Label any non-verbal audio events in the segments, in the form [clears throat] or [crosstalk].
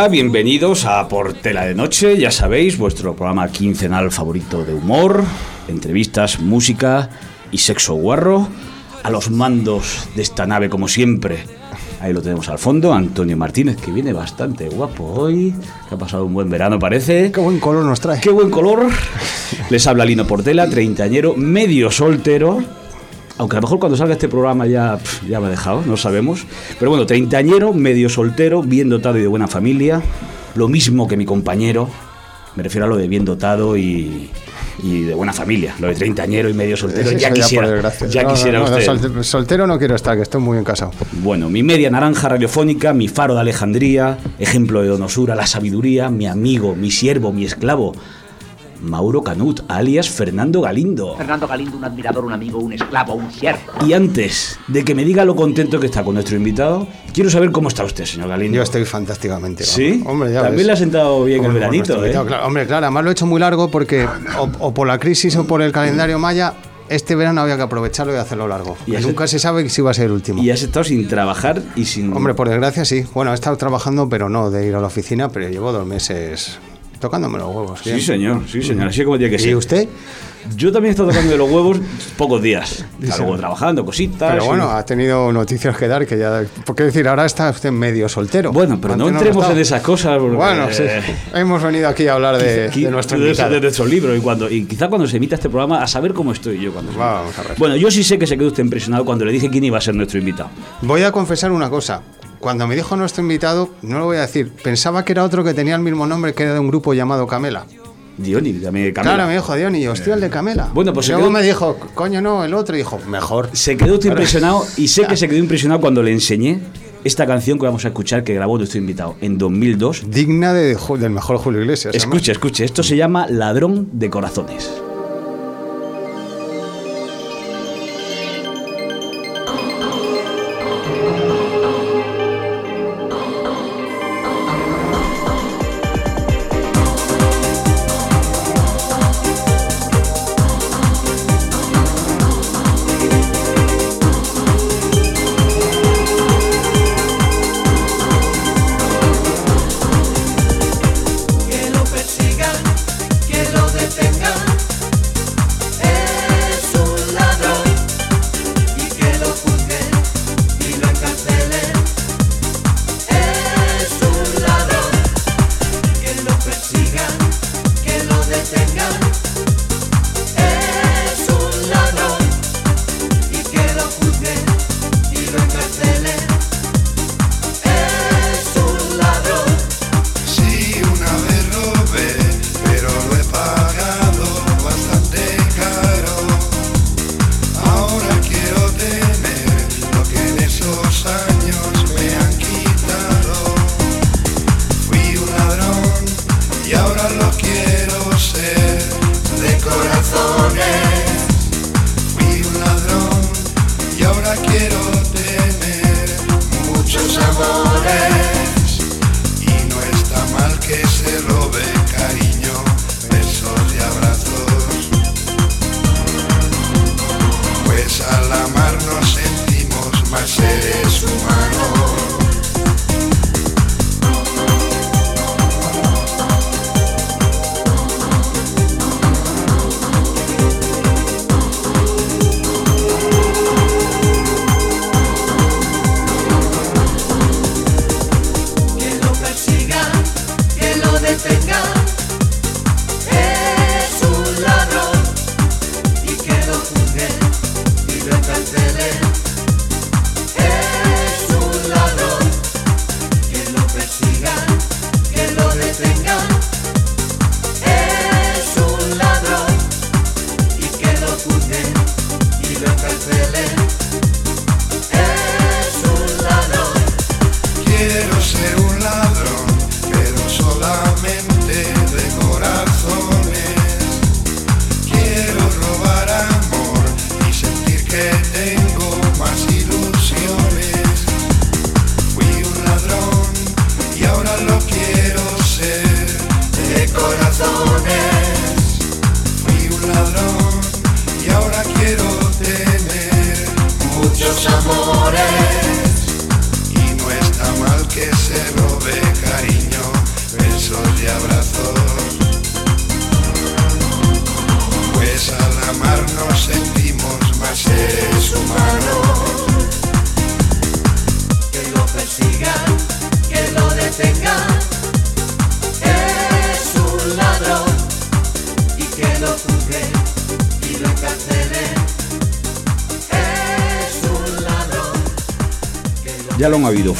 Hola, bienvenidos a Portela de Noche, ya sabéis, vuestro programa quincenal favorito de humor, entrevistas, música y sexo guarro. A los mandos de esta nave, como siempre, ahí lo tenemos al fondo, Antonio Martínez, que viene bastante guapo hoy, que ha pasado un buen verano, parece. Qué buen color nos trae. Qué buen color. Les habla Lino Portela, treintañero, medio soltero aunque a lo mejor cuando salga este programa ya, ya me ha dejado, no sabemos. Pero bueno, treintañero, medio soltero, bien dotado y de buena familia. Lo mismo que mi compañero, me refiero a lo de bien dotado y, de buena familia. Lo de treintañero y medio soltero, ya quisiera, ya, quisiera usted. soltero no quiero estar, que estoy muy bien casado. Bueno, mi media naranja radiofónica, mi faro de Alejandría, ejemplo de donosura, la sabiduría, mi amigo, mi siervo, mi esclavo, Mauro Canut, alias Fernando Galindo. Fernando Galindo, un admirador, un amigo, un esclavo, un siervo. Y antes de que me diga lo contento que está con nuestro invitado, quiero saber cómo está usted, señor Galindo. Yo estoy fantásticamente. ¿Sí? Hombre, ya También le ha sentado bien el veranito, ¿eh? hombre, claro, además lo he hecho muy largo porque o, por la crisis o por el calendario maya este verano había que aprovecharlo y hacerlo largo. Y nunca se sabe si va a ser el último. Y has estado sin trabajar y sin... Hombre, por desgracia sí. Bueno, he estado trabajando, pero no de ir a la oficina, pero llevo dos meses tocándome los huevos. Sí, señor, sí, señor, así como tiene que ser. ¿Y usted? Yo también he estado tocando de los huevos pocos días. [laughs] Luego trabajando, cositas. Pero bueno, ha tenido noticias que dar que ya. ¿Por qué decir? Ahora está usted medio soltero. Bueno, pero no entremos en esas cosas. Bueno, sí. Hemos venido aquí a hablar de, de nuestro de, de nuestro libro y cuando y quizá cuando se emita este programa a saber cómo estoy yo cuando. Vamos a ver. Bueno, yo sí sé que se quedó usted impresionado cuando le dije quién iba a ser nuestro invitado. Voy a confesar una cosa cuando me dijo nuestro invitado, no lo voy a decir, pensaba que era otro que tenía el mismo nombre, que era de un grupo llamado Camela. Diony, Camela. Claro, me dijo Diony, hostia, el de Camela. Bueno, pues luego me dijo, coño, no, el otro, y dijo, mejor. Se quedó impresionado [laughs] y sé que se quedó impresionado cuando le enseñé esta canción que vamos a escuchar que grabó nuestro invitado en 2002. Digna de, del mejor Julio Iglesias. Escuche, escuche, esto se llama Ladrón de Corazones.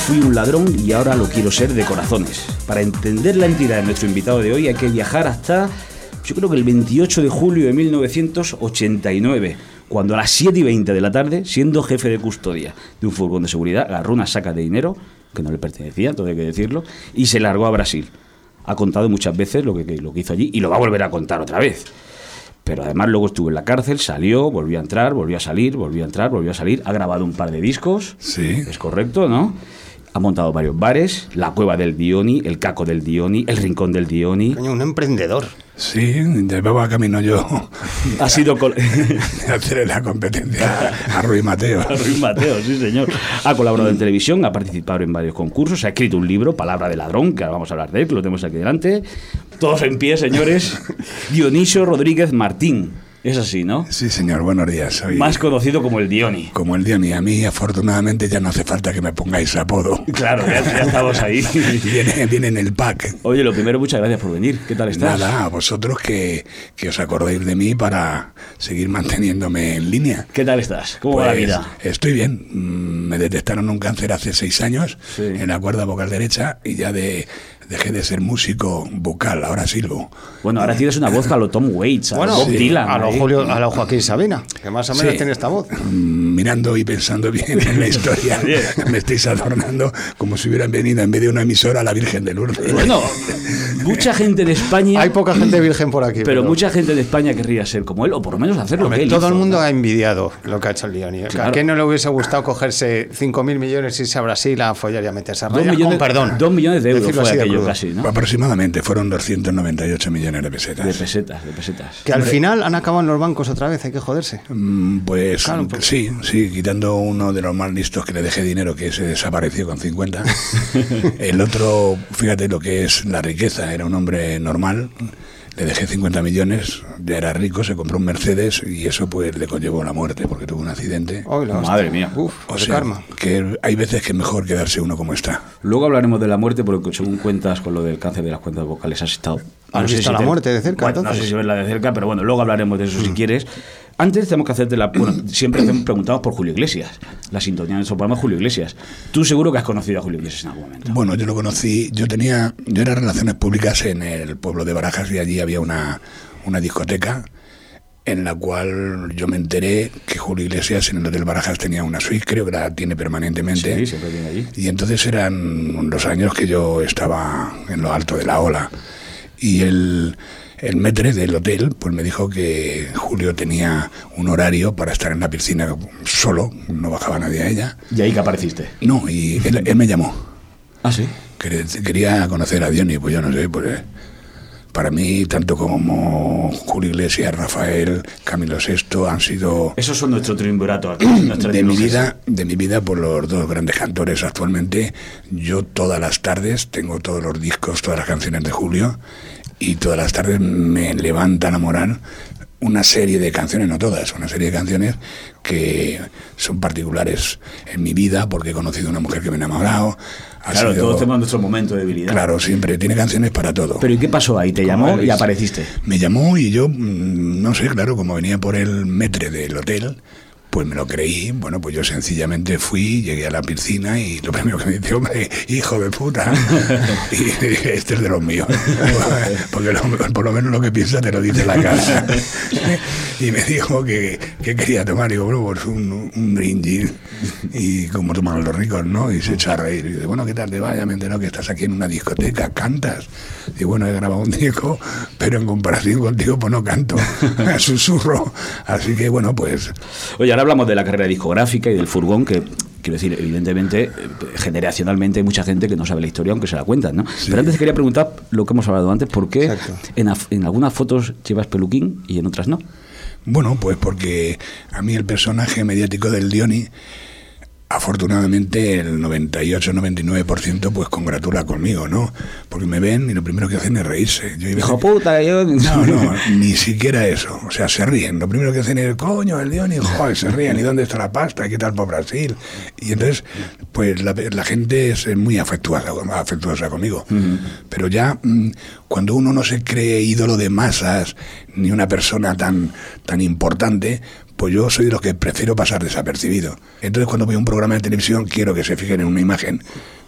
Fui un ladrón y ahora lo quiero ser de corazones. Para entender la entidad de nuestro invitado de hoy hay que viajar hasta, yo creo que el 28 de julio de 1989, cuando a las 7 y 20 de la tarde, siendo jefe de custodia de un furgón de seguridad, agarró una saca de dinero, que no le pertenecía, todo hay que decirlo, y se largó a Brasil. Ha contado muchas veces lo que, lo que hizo allí y lo va a volver a contar otra vez. Pero además luego estuvo en la cárcel, salió, volvió a entrar, volvió a salir, volvió a entrar, volvió a salir, ha grabado un par de discos. Sí. Es correcto, ¿no? Ha montado varios bares, la cueva del Dioni, el caco del Dioni, el rincón del Dioni. Coño, un emprendedor. Sí, llevaba camino yo Ha sido [laughs] hacerle la competencia a Ruiz Mateo. Ruiz Mateo, sí señor. Ha colaborado en televisión, ha participado en varios concursos, ha escrito un libro, Palabra de Ladrón, que ahora vamos a hablar de él, que lo tenemos aquí delante. Todos en pie, señores. [laughs] Dionisio Rodríguez Martín. Es así, ¿no? Sí, señor, buenos días. Soy Más conocido como el Dioni. como el Diony. A mí, afortunadamente, ya no hace falta que me pongáis apodo. [laughs] Claro, ya, ya estamos ahí. [laughs] Viene, viene en el pack. Oye, lo primero, muchas gracias por venir. ¿Qué tal estás? Nada, a vosotros que, que os acordéis de mí para seguir manteniéndome en línea. ¿Qué tal estás? ¿Cómo va la Pues, vida? Estoy bien. Mm, Me detectaron un cáncer hace seis años Sí. en la cuerda vocal derecha y ya de, dejé de ser músico vocal, ahora silbo. Bueno, ahora tienes una voz a lo Tom Waits, a Bueno, lo Bob sí, Dylan. a lo. Julio, a lo Joaquín Sabina, que más o menos Sí. tiene esta voz. Mm, Mirando y pensando bien en la historia, [laughs] me estáis adornando como si hubieran venido en vez de una emisora a la Virgen de Lourdes. Bueno, [laughs] mucha gente de España, Hay poca gente virgen por aquí. pero mucha gente de España querría ser como él, o por lo menos hacer lo Hombre, que él todo el mundo ¿no? ha envidiado lo que ha hecho el Leoni. Claro. ¿A quién no le hubiese gustado cogerse 5.000 millones, irse a Brasil a follar y a meterse a Dos millones, Con perdón. dos millones de euros Decirlo fue aquello casi, ¿no? Aproximadamente fueron 298 millones de pesetas. De pesetas, de pesetas. Que al final han acabado en los bancos otra vez, hay que joderse. Mm, Pues Claro, porque- sí, sí, quitando uno de los más listos que le dejé dinero, que se desapareció con 50. [laughs] El otro, fíjate lo que es la riqueza, era un hombre normal, le dejé 50 millones, ya era rico, se compró un Mercedes y eso pues le conllevó la muerte porque tuvo un accidente. Hostia. Madre mía. Uf, O de sea, karma. que hay veces que es mejor quedarse uno como está. Luego hablaremos de la muerte, porque según cuentas con lo del cáncer de las cuentas vocales, has estado. ¿Has visto la muerte de cerca, Bueno, no sé entonces? si verla de cerca, pero bueno, luego hablaremos de eso si quieres. Antes tenemos que hacerte la. Bueno, siempre hacemos preguntamos por Julio Iglesias. La sintonía de nuestro programa es Julio Iglesias. Tú seguro que has conocido a Julio Iglesias en algún momento. Bueno, yo lo conocí, yo tenía, yo era relaciones públicas en el pueblo de Barajas y allí había una, una discoteca en la cual yo me enteré que Julio Iglesias en el Hotel Barajas tenía una suite, creo que la tiene permanentemente. Sí, siempre viene allí. Y entonces eran los años que yo estaba en lo alto de la ola. Y el, el metre del hotel pues me dijo que Julio tenía un horario para estar en la piscina solo, no bajaba nadie a ella. Y ahí que apareciste. No, y él, él me llamó. Ah, sí. Quer- Quería conocer a Diony, pues yo no sé, pues para mí, tanto como Julio Iglesias, Rafael, Camilo VI han sido Esos son nuestro triunvirato [clears throat] de mi vida, de mi vida por los dos grandes cantores actualmente. Yo todas las tardes tengo todos los discos, todas las canciones de Julio y todas las tardes me levantan a moral una serie de canciones, no todas, una serie de canciones que son particulares en mi vida porque he conocido a una mujer que me ha enamorado. Claro, sido- todos tenemos nuestro momento de debilidad. Claro, siempre tiene canciones para todo. Pero ¿y qué pasó ahí? Te llamó y apareciste. Me llamó y yo, mm, no sé, claro, como venía por el metre del hotel, pues me lo creí. Bueno, pues yo sencillamente fui, llegué a la piscina y lo primero que me dice, hombre, hijo de puta. [laughs] y dije, este es de los míos. [laughs] Porque lo- por lo menos lo que piensa te lo dice la casa. [laughs] y me dijo que, que quería tomar. Y digo, bueno, pues un, un gin. Y como toman los ricos, ¿no? Y se echó a reír. Y dice, bueno, ¿qué tal te va? Ya me he enterado que estás aquí en una discoteca, cantas. Y bueno, he grabado un disco, pero en comparación contigo, pues no canto. Susurro. Así que bueno, pues Oye, ahora hablamos de la carrera discográfica y del furgón, que quiero decir, evidentemente, eh, generacionalmente hay mucha gente que no sabe la historia, aunque se la cuentan, ¿no? Pero antes te quería preguntar lo que hemos hablado antes, ¿por qué en, en algunas fotos llevas peluquín y en otras no? Bueno, pues porque a mí el personaje mediático del Diony afortunadamente el 98-99% pues congratula conmigo, ¿no? Porque me ven y lo primero que hacen es reírse. Yo Hijo puta, yo... [laughs] No, no, ni siquiera eso. O sea, se ríen. Lo primero que hacen es, coño, el león y joder, se ríen. ¿Y dónde está la pasta? ¿Qué tal por Brasil? Y entonces, pues la, la gente es muy afectuosa, afectuosa conmigo. Pero ya, mm, cuando uno no se cree ídolo de masas, ni una persona tan, tan importante, pues yo soy de los que prefiero pasar desapercibido. Entonces, cuando voy a un programa de televisión, quiero que se fijen en una imagen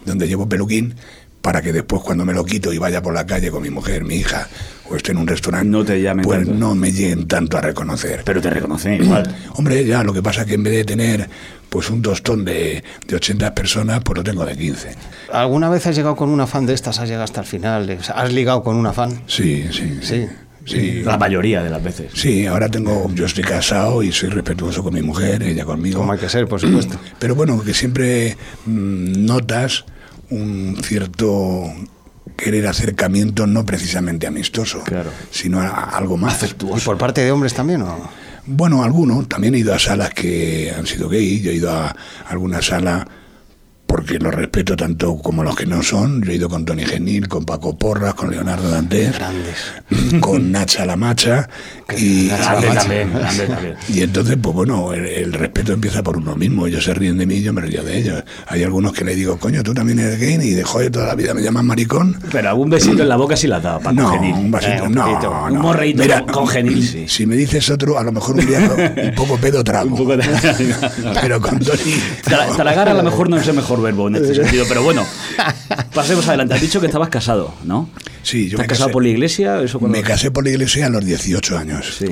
donde llevo peluquín para que después cuando me lo quito y vaya por la calle con mi mujer, mi hija, o esté en un restaurante, No te llamen pues tanto. no me lleguen tanto a reconocer. Pero te reconocen igual. [clears throat] Hombre, ya lo que pasa es que en vez de tener pues un tostón de, de 80 personas, pues lo tengo de 15. ¿Alguna vez has llegado con una fan de estas? ¿Has llegado hasta el final? ¿Has ligado con una fan? Sí, sí, Sí. Sí. La mayoría de las veces. Sí, ahora tengo, yo estoy casado y soy respetuoso con mi mujer, ella conmigo. Como hay que ser, por supuesto. Pero bueno, que siempre mm, notas un cierto querer acercamiento no precisamente amistoso, Claro. sino a, a algo más. ¿Y por parte de hombres también o...? Bueno, algunos. También he ido a salas que han sido gay. Yo he ido a alguna sala porque los respeto tanto como los que no son. Yo he ido con Tony Genil, con Paco Porras, con Leonardo Dantes, Grandes. [laughs] con Nacha La Macha y, Nacha La Grande Macha. también, grande también. y entonces, pues bueno, el, el respeto empieza por uno mismo. Ellos se ríen de mí yo me río de ellos. Hay algunos que le digo, coño, tú también eres gay y de joder, toda la vida me llaman maricón. Pero algún besito en la boca sí la has dado, para No, genil. un vasito, Eh, un no, poquito. no. Un morreíto Mira, con- con genil, sí. Si me dices otro, a lo mejor un día [laughs] un poco pedo trago. Un poco de... [laughs] Pero con Tony... Tra- Tragar a lo mejor no es el mejor verbo en este [laughs] sentido, pero bueno, pasemos adelante. Has dicho que estabas casado, ¿no? Sí, yo ¿Estás me casado casé- por la iglesia? Eso cuando- Me casé por la iglesia a los 18 años Sí.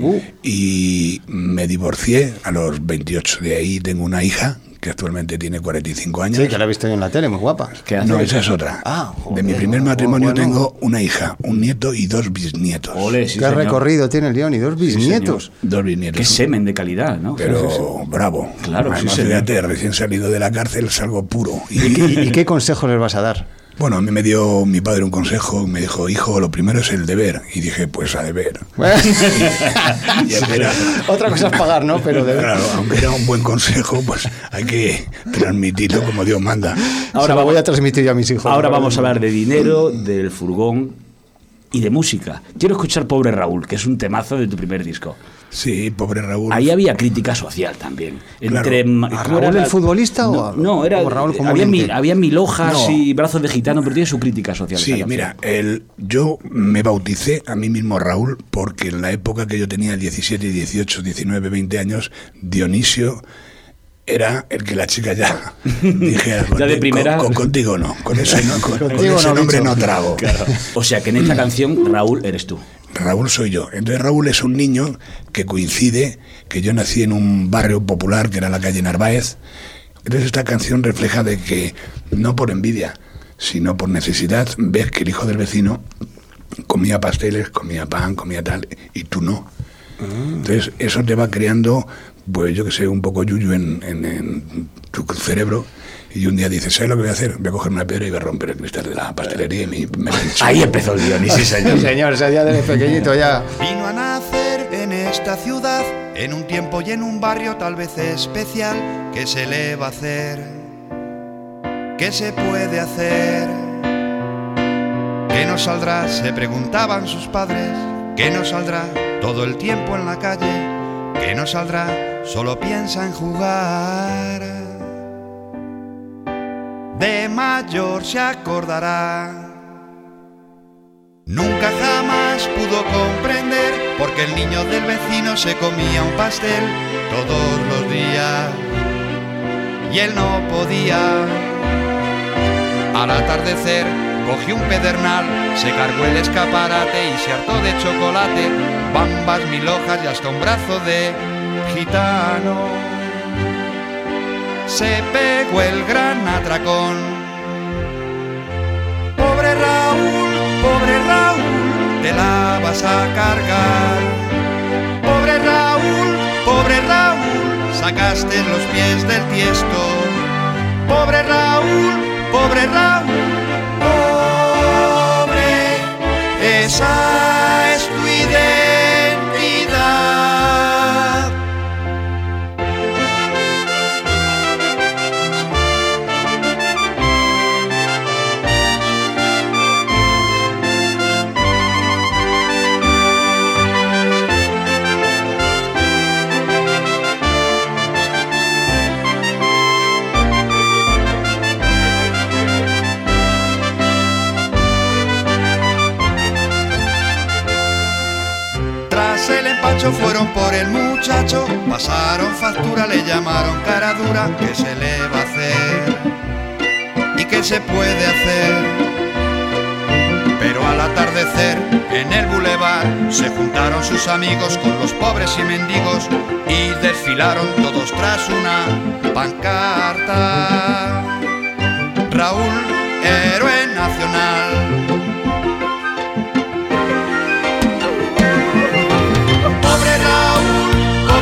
y me divorcié a los 28. De ahí tengo una hija que actualmente tiene 45 años. Sí, que la he visto yo en la tele, muy guapa. No, esa es otra. Ah, de mi primer oh, matrimonio bueno. tengo una hija, un nieto y dos bisnietos. Ole, sí, ¿Qué señor. recorrido tiene el León y dos bisnietos? Dos bisnietos. Qué semen de calidad, ¿no? Pero bravo. Claro, sí, Además, fíjate, recién salido de la cárcel salgo puro. Y, ¿Y, qué- y qué consejo les vas a dar? Bueno, a mí me dio mi padre un consejo, me dijo, hijo, lo primero es el deber. Y dije, pues a deber. [laughs] [laughs] Y aunque era- Otra cosa es pagar, ¿no? Pero de Claro, aunque era un buen consejo, pues hay que transmitirlo como Dios manda. Ahora lo voy a transmitir yo a mis hijos. Ahora vamos a hablar de dinero, del furgón y de música. Quiero escuchar Pobre Raúl, que es un temazo de tu primer disco. Sí, pobre Raúl. Ahí había crítica social también. Entre, ma- ¿A ¿cómo Raúl era el futbolista o no, era o Raúl como había, mil, había mil hojas No. y brazos de gitano, pero tiene su crítica social. Sí, mira, el, yo me bauticé a mí mismo Raúl porque en la época que yo tenía 17, 18, 19, 20 años, Dionisio era el que la chica ya [laughs] dijera, Ya de "Conti- primera". con- con- contigo no, con ese, no, con, [laughs] con Contigo ese no, nombre no trago. O sea que en esta [laughs] canción Raúl eres tú. Raúl soy yo. Entonces Raúl es un niño que coincide que yo nací en un barrio popular que era la calle Narváez. Entonces esta canción refleja de que no por envidia, sino por necesidad, ves que el hijo del vecino comía pasteles, comía pan, comía tal, y tú no. Entonces eso te va creando, pues yo que sé, un poco yuyu en, en- en tu cerebro. Y un día dices, ¿sabes lo que voy a hacer? Voy a coger una piedra y voy a romper el cristal de la pastelería y me, me pincho". Ahí empezó el guion, y sí, [laughs] señor. Sí, señor, ese día desde pequeñito ya. Vino a nacer en esta ciudad, en un tiempo y en un barrio tal vez especial. ¿Qué se le va a hacer? ¿Qué se puede hacer? ¿Qué nos saldrá? Se preguntaban sus padres. ¿Qué nos saldrá? Todo el tiempo en la calle. ¿Qué nos saldrá? Solo piensa en jugar. De mayor se acordará. Nunca jamás pudo comprender porque el niño del vecino se comía un pastel todos los días y él no podía. Al atardecer cogió un pedernal, se cargó el escaparate y se hartó de chocolate, bambas, mil hojas y hasta un brazo de gitano. Se pegó el gran atracón. Pobre Raúl, pobre Raúl, te la vas a cargar. Pobre Raúl, pobre Raúl, sacaste los pies del tiesto. Pobre Raúl, pobre Raúl, pobre, esa es tu identidad. Fueron por el muchacho, pasaron factura, le llamaron cara dura, ¿qué se le va a hacer? ¿Y qué se puede hacer? Pero al atardecer en el bulevar se juntaron sus amigos con los pobres y mendigos y desfilaron todos tras una pancarta. Raúl, héroe nacional.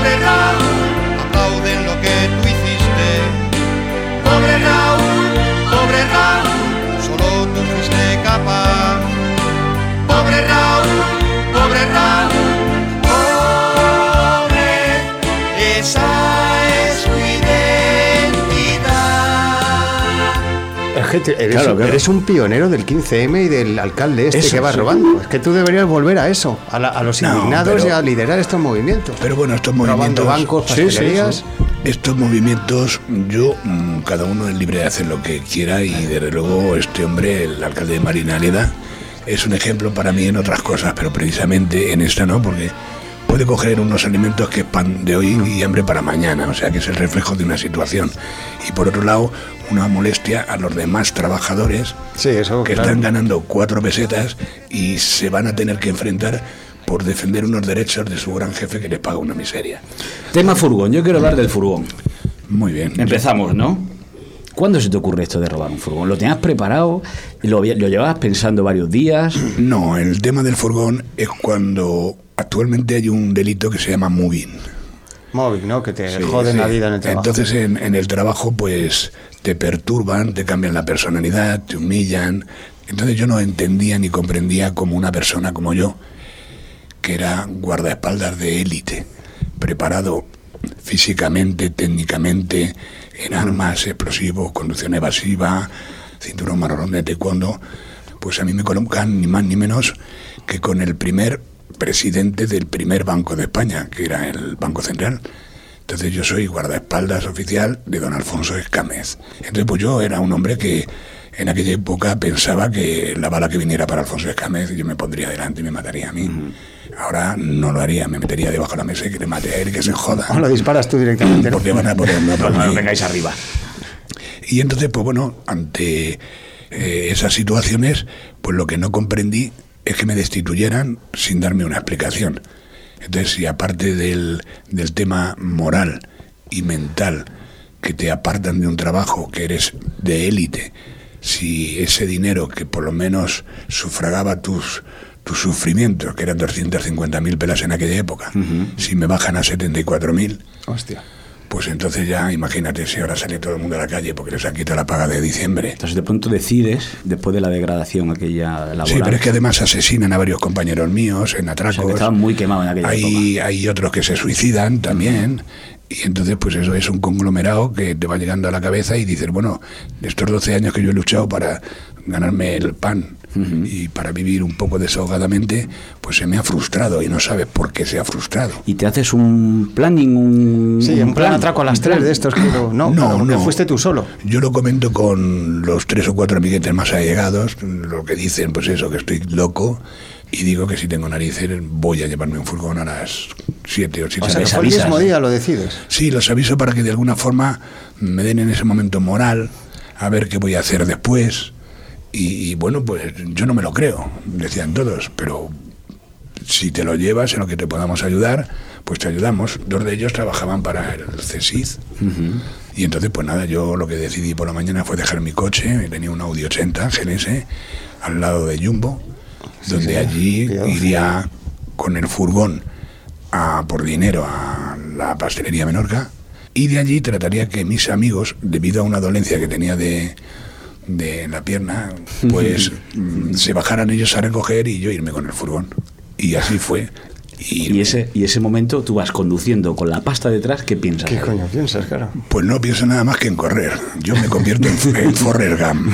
Raúl, eres, Claro, claro. eres un pionero del 15M y del alcalde este Eso, que va sí. robando. Es que tú deberías volver a eso, a, la- a los No, indignados pero- y a liderar estos movimientos. Pero bueno, estos Robando movimientos... bancos, Sí, sí, pastelerías. sí. Estos movimientos, yo, mm, cada uno es libre de hacer lo que quiera y desde luego este hombre, el alcalde de Marinaleda, es un ejemplo para mí en otras cosas, pero precisamente en esta no, porque puede coger unos alimentos que es pan de hoy y hambre para mañana, o sea que es el reflejo de una situación. Y por otro lado, una molestia a los demás trabajadores Sí, eso, que claro. están ganando cuatro pesetas y se van a tener que enfrentar por defender unos derechos de su gran jefe que les paga una miseria. Tema furgón, yo quiero hablar del furgón. Muy bien. Empezamos, ¿no? ¿Cuándo se te ocurre esto de robar un furgón? ¿Lo tenías preparado? ¿Lo, lo llevabas pensando varios días? No, el tema del furgón es cuando actualmente hay un delito que se llama moving. Móvil, ¿no? Que te Sí, joden sí. la vida en el trabajo. Entonces en, en el trabajo pues te perturban, te cambian la personalidad, te humillan. Entonces yo no entendía ni comprendía como una persona como yo, que era guardaespaldas de élite, preparado físicamente, técnicamente, en armas, explosivos, conducción evasiva, cinturón marrón de taekwondo, pues a mí me colocan ni más ni menos que con el primer presidente del primer banco de España, que era el Banco Central. Entonces yo soy guardaespaldas oficial de don Alfonso Escámez. Entonces pues yo era un hombre que en aquella época pensaba que la bala que viniera para Alfonso Escámez yo me pondría delante y me mataría a mí. Ahora no lo haría, me metería debajo de la mesa y que le mate a él y que se joda. O lo disparas tú directamente. ¿no? Porque van a ponerme por No, no vengáis arriba. Y entonces, pues bueno, ante eh, esas situaciones, pues lo que no comprendí es que me destituyeran sin darme una explicación. Entonces, si aparte del, del tema moral y mental, que te apartan de un trabajo que eres de élite, si ese dinero que por lo menos sufragaba tus, tus sufrimientos, que eran 250.000 pelas en aquella época, si me bajan a 74.000, Hostia. Pues entonces ya imagínate si ahora sale todo el mundo a la calle porque les han quitado la paga de diciembre. Entonces de pronto decides, después de la degradación aquella laboral... Sí, pero es que además asesinan a varios compañeros míos en o atracos. sea, que estaban muy quemados en aquella época. hay, hay otros que se suicidan también. Y entonces, pues eso es un conglomerado que te va llegando a la cabeza y dices, bueno, de estos 12 años que yo he luchado para ganarme el pan y para vivir un poco desahogadamente, pues se me ha frustrado y no sabes por qué se ha frustrado. Y te haces un planning, un... Sí, un plan atraco a las tres plan. de estos que no, no, No, claro, porque no. fuiste tú solo. Yo lo comento con los tres o cuatro amiguetes más allegados, lo que dicen, pues eso, que estoy loco, y digo que si tengo narices voy a llevarme un furgón a las 7 o 7 O sea, que el mismo día, lo decides. Sí, los aviso para que de alguna forma me den en ese momento moral, a ver qué voy a hacer después. Y, y bueno, pues yo no me lo creo, decían todos, pero si te lo llevas en lo que te podamos ayudar, pues te ayudamos. Dos de ellos trabajaban para el CESID. Y entonces, pues nada, yo lo que decidí por la mañana fue dejar mi coche, tenía un Audi 80 GLS, al lado de Jumbo, donde allí iría con el furgón a, por dinero a la pastelería Menorca y de allí trataría que mis amigos, debido a una dolencia que tenía de, de la pierna, pues [laughs] mm, se bajaran ellos a recoger y yo irme con el furgón. Y así fue. Y, Y ese, y ese momento tú vas conduciendo con la pasta detrás, ¿qué piensas? ¿Qué coño piensas, claro? Pues no pienso nada más que en correr. Yo me convierto en, en [laughs] Forrest Gump.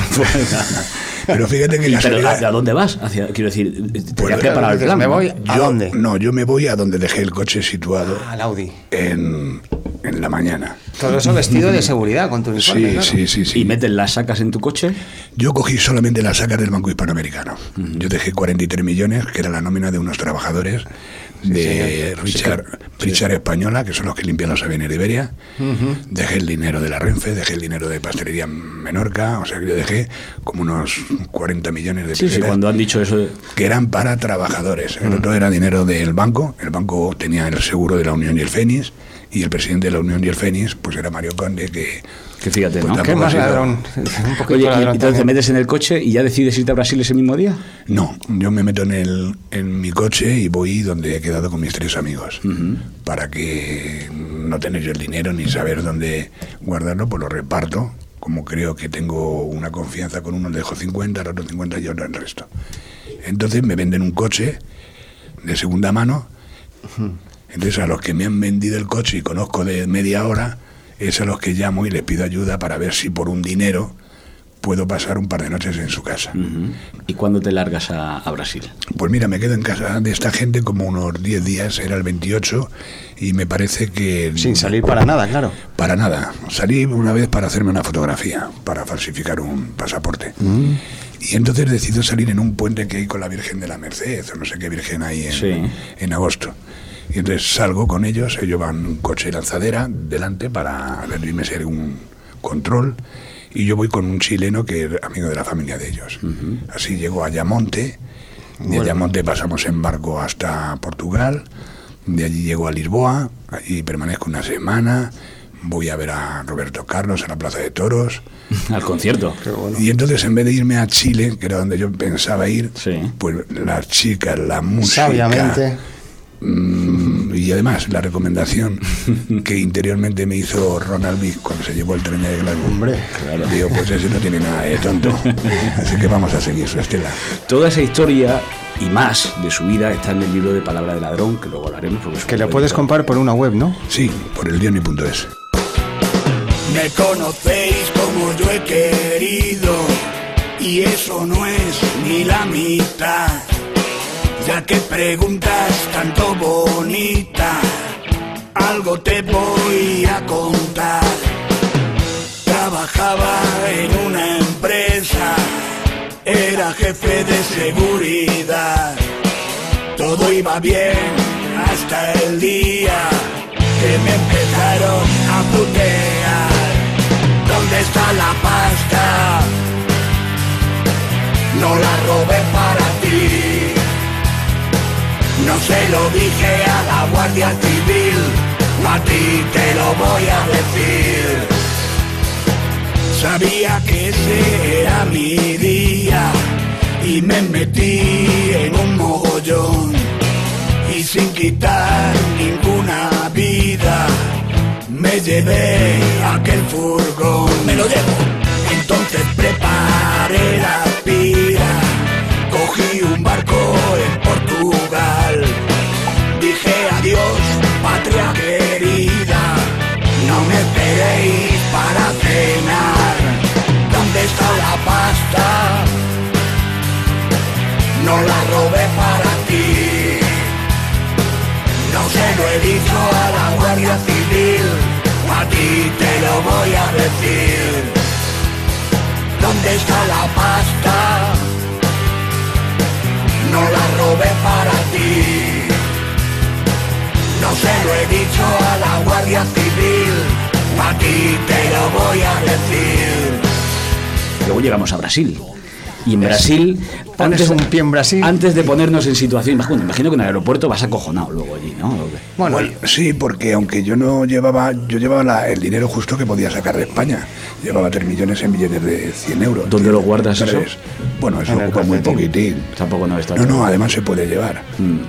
Pero fíjate que la pero, realidad- ¿a, a dónde vas? Hacia, quiero decir, te Pues, preparado el plan. me voy a yo- dónde? No, yo me voy a donde dejé el coche situado Al Audi. en, en la mañana. Todo eso vestido de seguridad con tu uniforme. Sí, claro. sí, sí, sí. Y metes las sacas en tu coche. Yo cogí solamente las sacas del Banco Hispanoamericano. Yo dejé 43 millones, que era la nómina de unos trabajadores de señor. Richard, Richard Española, que son los que limpian los aviones de Iberia. Dejé el dinero de la Renfe, dejé el dinero de Pastelería Menorca, o sea que yo dejé como unos 40 millones de Sí, sí, cuando han dicho eso. de- que eran para trabajadores. El otro era dinero del banco, el banco tenía el seguro de la Unión y el Fénix, y el presidente de la Unión y el Fénix, pues era Mario Conde, que... Que fíjate, pues ¿no? tampoco ¿Qué ha más sido- ladrón? [laughs] Un poquito Oye, y entonces te metes en el coche y ya decides irte a Brasil ese mismo día. No, yo me meto en, el, en mi coche y voy donde he quedado con mis tres amigos. Para que no tener yo el dinero ni saber dónde guardarlo, pues lo reparto. Como creo que tengo una confianza con uno, le dejo 50, al otro 50 y otro el resto. Entonces me venden un coche de segunda mano. Entonces a los que me han vendido el coche y conozco de media hora, es a los que llamo y les pido ayuda para ver si por un dinero puedo pasar un par de noches en su casa. ¿Y cuándo te largas a, a Brasil? Pues mira, me quedo en casa de esta gente como unos 10 días, era el 28, y me parece que... Sin salir para nada, claro. Para nada. Salí una vez para hacerme una fotografía, para falsificar un pasaporte. Y entonces decido salir en un puente que hay con la Virgen de la Merced, o no sé qué Virgen hay en, Sí. en agosto. Y entonces salgo con ellos, ellos van en un coche lanzadera delante para servirme ser un control. Y yo voy con un chileno que es amigo de la familia de ellos. Así llego a Ayamonte. De Ayamonte pasamos en barco hasta Portugal. De allí llego a Lisboa. Allí permanezco una semana. Voy a ver a Roberto Carlos a la Plaza de Toros. [laughs] Al concierto. Y entonces en vez de irme a Chile, que era donde yo pensaba ir, Sí. pues las chicas, la música... Sabiamente. Mm, y además la recomendación que interiormente me hizo Ronald Vick cuando se llevó el tren de Glasgow. Hombre, claro. Digo, pues ese no tiene nada de tonto. Así que vamos a seguir su estela. Toda esa historia y más de su vida está en el libro de Palabra de Ladrón, que luego hablaremos. porque es Que lo puedes comprar por una web, ¿no? Sí, por el dioni.es. Me conocéis como yo he querido y eso no es ni la mitad. Ya que preguntas tanto bonita, algo te voy a contar. Trabajaba en una empresa, era jefe de seguridad. Todo iba bien hasta el día que me empezaron a putear. ¿Dónde está la pasta? No la robé para ti. No se lo dije a la Guardia Civil, a ti te lo voy a decir. Sabía que ese era mi día y me metí en un mogollón y sin quitar ninguna vida me llevé aquel furgón. Me lo llevo. Entonces preparé la pira, cogí un barco en Portugal. Está la pasta? No la robé para ti. No se lo he dicho a la Guardia Civil, a ti te lo voy a decir. Luego llegamos a Brasil. Y en Brasil, Pones un pie en Brasil. antes de ponernos en situación, imagino que en el aeropuerto vas acojonado luego allí, ¿no? Bueno, Bueno, sí, porque aunque yo no llevaba, yo llevaba la- el dinero justo que podía sacar de España. Llevaba 3 millones en billetes de 100 euros. ¿Dónde lo guardas eso? Bueno, eso ocupa muy poquitín. Tampoco no está No, no, además se puede llevar.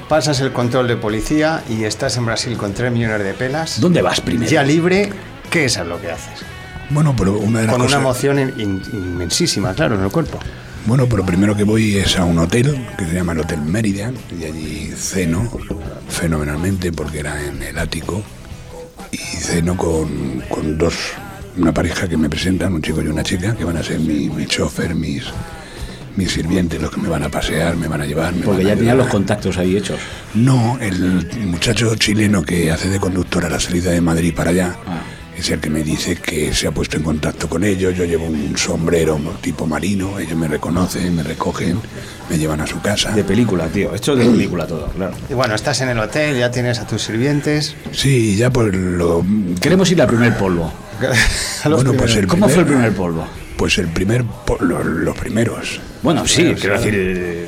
pasas el control de policía y estás en Brasil con 3 millones de pelas. ¿Dónde vas primero? Ya libre, ¿qué es lo que haces? Bueno, pero una de las Con una emoción in- in- inmensísima, claro, en el cuerpo. Bueno, pero primero que voy es a un hotel que se llama el Hotel Meridian y allí ceno fenomenalmente porque era en el ático y ceno con, con dos, una pareja que me presentan, un chico y una chica, que van a ser mi, mi chofer, mis, mis sirvientes, los que me van a pasear, me van a llevar. me Porque ya tenían los contactos ahí hechos. No, el muchacho chileno que hace de conductor a la salida de Madrid para allá, Ah. Es el que me dice que se ha puesto en contacto con ellos. Yo llevo un sombrero tipo marino, ellos me reconocen, me recogen, me llevan a su casa. De película, tío. Esto es de película todo, claro. Y bueno, estás en el hotel, ya tienes a tus sirvientes. Sí, ya pues lo... Queremos ir al primer polvo. [laughs] A los Bueno, pues el ¿Cómo fue el primer- polvo? Pues el primer... po- lo- los primeros. Bueno, sí, Primeros, quiero decir. eh,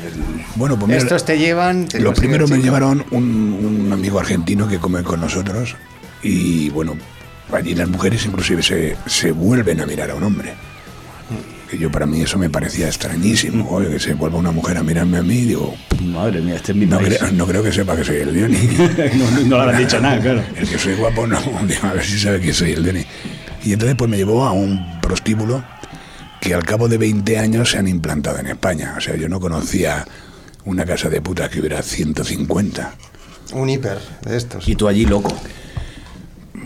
Bueno, pues mira, Estos te llevan. te Los consiguen primeros me llevaron un, un amigo argentino que come con nosotros y bueno, allí las mujeres inclusive se, se vuelven a mirar a un hombre. Que yo para mí eso me parecía extrañísimo, oye, que se vuelva una mujer a mirarme a mí, digo, Madre mía, este es mi no, país. no creo que sepa que soy el Diony. [laughs] no, no, no le habrán dicho nada, claro. El que soy guapo no, [laughs] digo, a ver si sabe que soy el Diony. Y entonces pues me llevó a un prostíbulo que al cabo de 20 años se han implantado en España. O sea, yo no conocía una casa de putas que hubiera 150. Un hiper de estos. Y tú allí loco.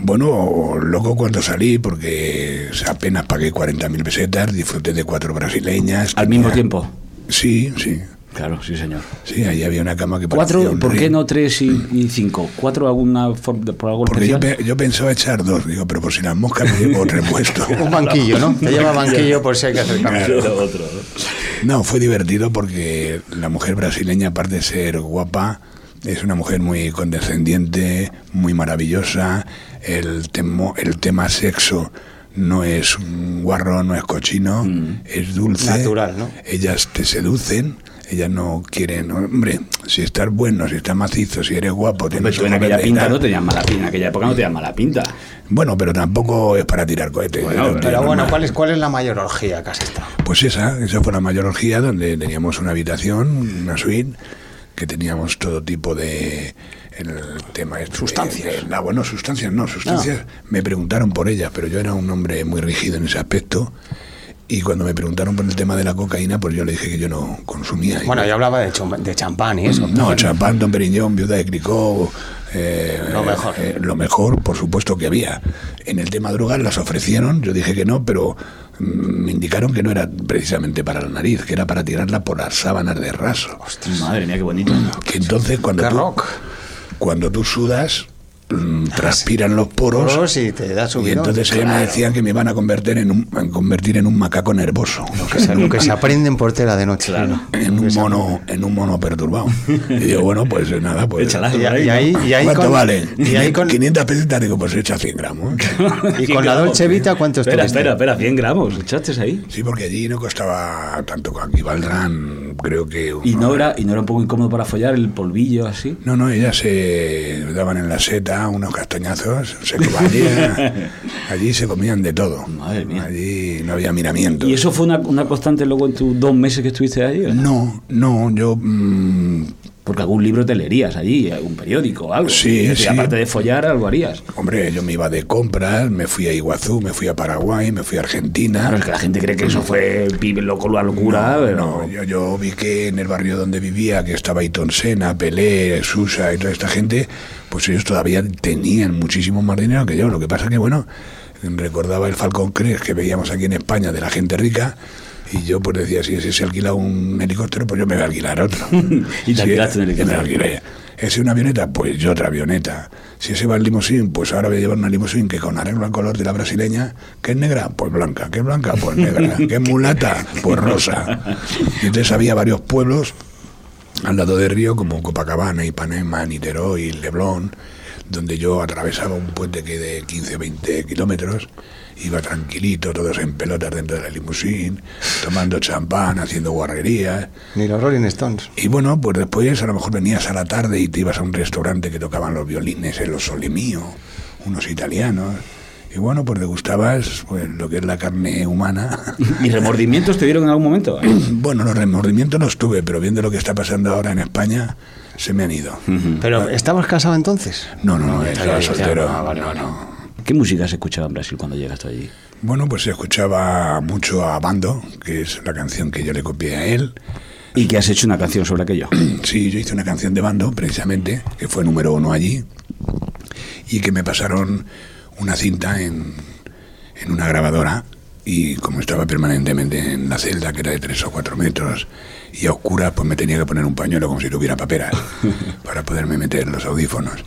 Bueno, loco cuando salí porque apenas pagué 40.000 pesetas, disfruté de cuatro brasileñas. Al tenía- mismo tiempo. Sí, sí. Claro, sí, señor. Sí, ahí había una cama que parecía ¿Cuatro? un ¿Por qué no tres y, y cinco? ¿Cuatro alguna forma por algo Porque yo, especial? yo pensaba echar dos, digo, pero por si las moscas me llevo repuesto. [laughs] Un banquillo, ¿no? Te lleva banquillo por si hay que hacer cambio. otro. No, fue divertido porque la mujer brasileña, aparte de ser guapa, es una mujer muy condescendiente, muy maravillosa. El, temo- el tema sexo no es un guarro, no es cochino, es dulce. Natural, ¿no? Ellas te seducen. Ellas no quieren, hombre, si estás bueno, si estás macizo, si eres guapo, tienes tú en aquella pinta no tenías mala pinta. En aquella época no tenías mala pinta. Bueno, pero tampoco es para tirar cohetes. Bueno, tío Pero bueno. ¿cuál es, ¿cuál es la mayor orgía que has estado? Pues esa, esa fue la mayor orgía donde teníamos una habitación, una suite, que teníamos todo tipo de el tema este de- Sustancias. de- no, bueno, sustancias no, sustancias. Me preguntaron por ellas, pero yo era un hombre muy rígido en ese aspecto. Y cuando me preguntaron por el tema de la cocaína, pues yo le dije que yo no consumía. Bueno, yo hablaba de, de champán y eso. no, champán, Don Periñón, Viuda de Clicó, eh, Lo mejor. eh, lo mejor, por supuesto que había. En el tema drogas las ofrecieron, yo dije que no, pero mm, me indicaron que no era precisamente para la nariz, que era para tirarla por las sábanas de raso. Madre mía, qué bonito. Que entonces cuando tú. Cuando tú sudas, transpiran los poros. Poros y te da y entonces ellos me Claro. decían que me iban a convertir en un, convertir en un macaco nervoso. [laughs] Lo que se, lo que se aprende en portera de noche. En un mono, en un mono perturbado. Y digo, bueno, pues nada, pues. Échala. Y, y ahí, y ahí ¿Cuánto con, vale? Y ahí con, 500 pesetas, digo, pues echa 100 gramos. [laughs] y con la Dolce Vita, ¿cuánto Espera, espera, espera, 100 gramos. ¿Echaste ahí? Sí, porque allí no costaba tanto. Aquí valdrán, creo que. ¿Y no, era, ¿Y no era un poco incómodo para follar el polvillo así? No, no, ellas se daban en la seta unos castañazos, se comían, [laughs] allí se comían de todo. Madre mía. Allí no había miramientos. ¿Y eso fue una, una constante luego en tus dos meses que estuviste allí? no? No, no, yo. mm, Porque algún libro te leerías allí, algún periódico algo. Sí, aparte de follar, algo harías. hombre, yo me iba de compras, me fui a Iguazú, me fui a Paraguay, me fui a Argentina. Claro, es que la gente cree que eso fue pibe loco, la locura. No, pero... no, yo, yo vi que en el barrio donde vivía, que estaba Ayrton Senna, Pelé, Susa y toda esta gente, pues ellos todavía tenían muchísimo más dinero que yo. Lo que pasa que, bueno, recordaba el Falcón Crest que veíamos aquí en España de la gente rica. Y yo pues decía, si ese se alquila un helicóptero, pues yo me voy a alquilar otro. [laughs] Y te alquilaste un helicóptero. Me. ¿Ese una avioneta? Pues yo otra avioneta. Si ese va en limusín, pues ahora voy a llevar una limusín que con arreglo al color de la brasileña, que es negra, pues blanca, que es blanca, pues negra, [laughs] que es mulata, pues rosa. Y entonces había varios pueblos al lado del río, como Copacabana, Ipanema, Niterói, Leblon, donde yo atravesaba un puente que de 15 20 kilómetros, iba tranquilito, todos en pelotas dentro de la limusín, tomando champán, haciendo guarrerías. Ni los Rolling Stones. Y bueno, pues después a lo mejor venías a la tarde y te ibas a un restaurante que tocaban los violines, en los Sole Mio, unos italianos. Y bueno, pues degustabas pues, lo que es la carne humana. [laughs] ¿Y remordimientos te dieron en algún momento? [clears throat] bueno, los remordimientos no estuve, pero viendo lo que está pasando ahora en España, se me han ido. Pero, ¿estabas casado entonces? No, no, no, estaba ya, soltero. ya, vale, no, vale. no. ¿Qué música se escuchaba en Brasil cuando llegaste allí? Bueno, pues se escuchaba mucho a Bando, que es la canción que yo le copié a él. ¿Y que has hecho una canción sobre aquello? [clears throat] Sí, yo hice una canción de Bando, precisamente, que fue número uno allí, y que me pasaron una cinta en, en una grabadora, y como estaba permanentemente en la celda, que era de tres o cuatro metros, y a oscuras, pues me tenía que poner un pañuelo como si tuviera paperas, [laughs] para poderme meter los audífonos.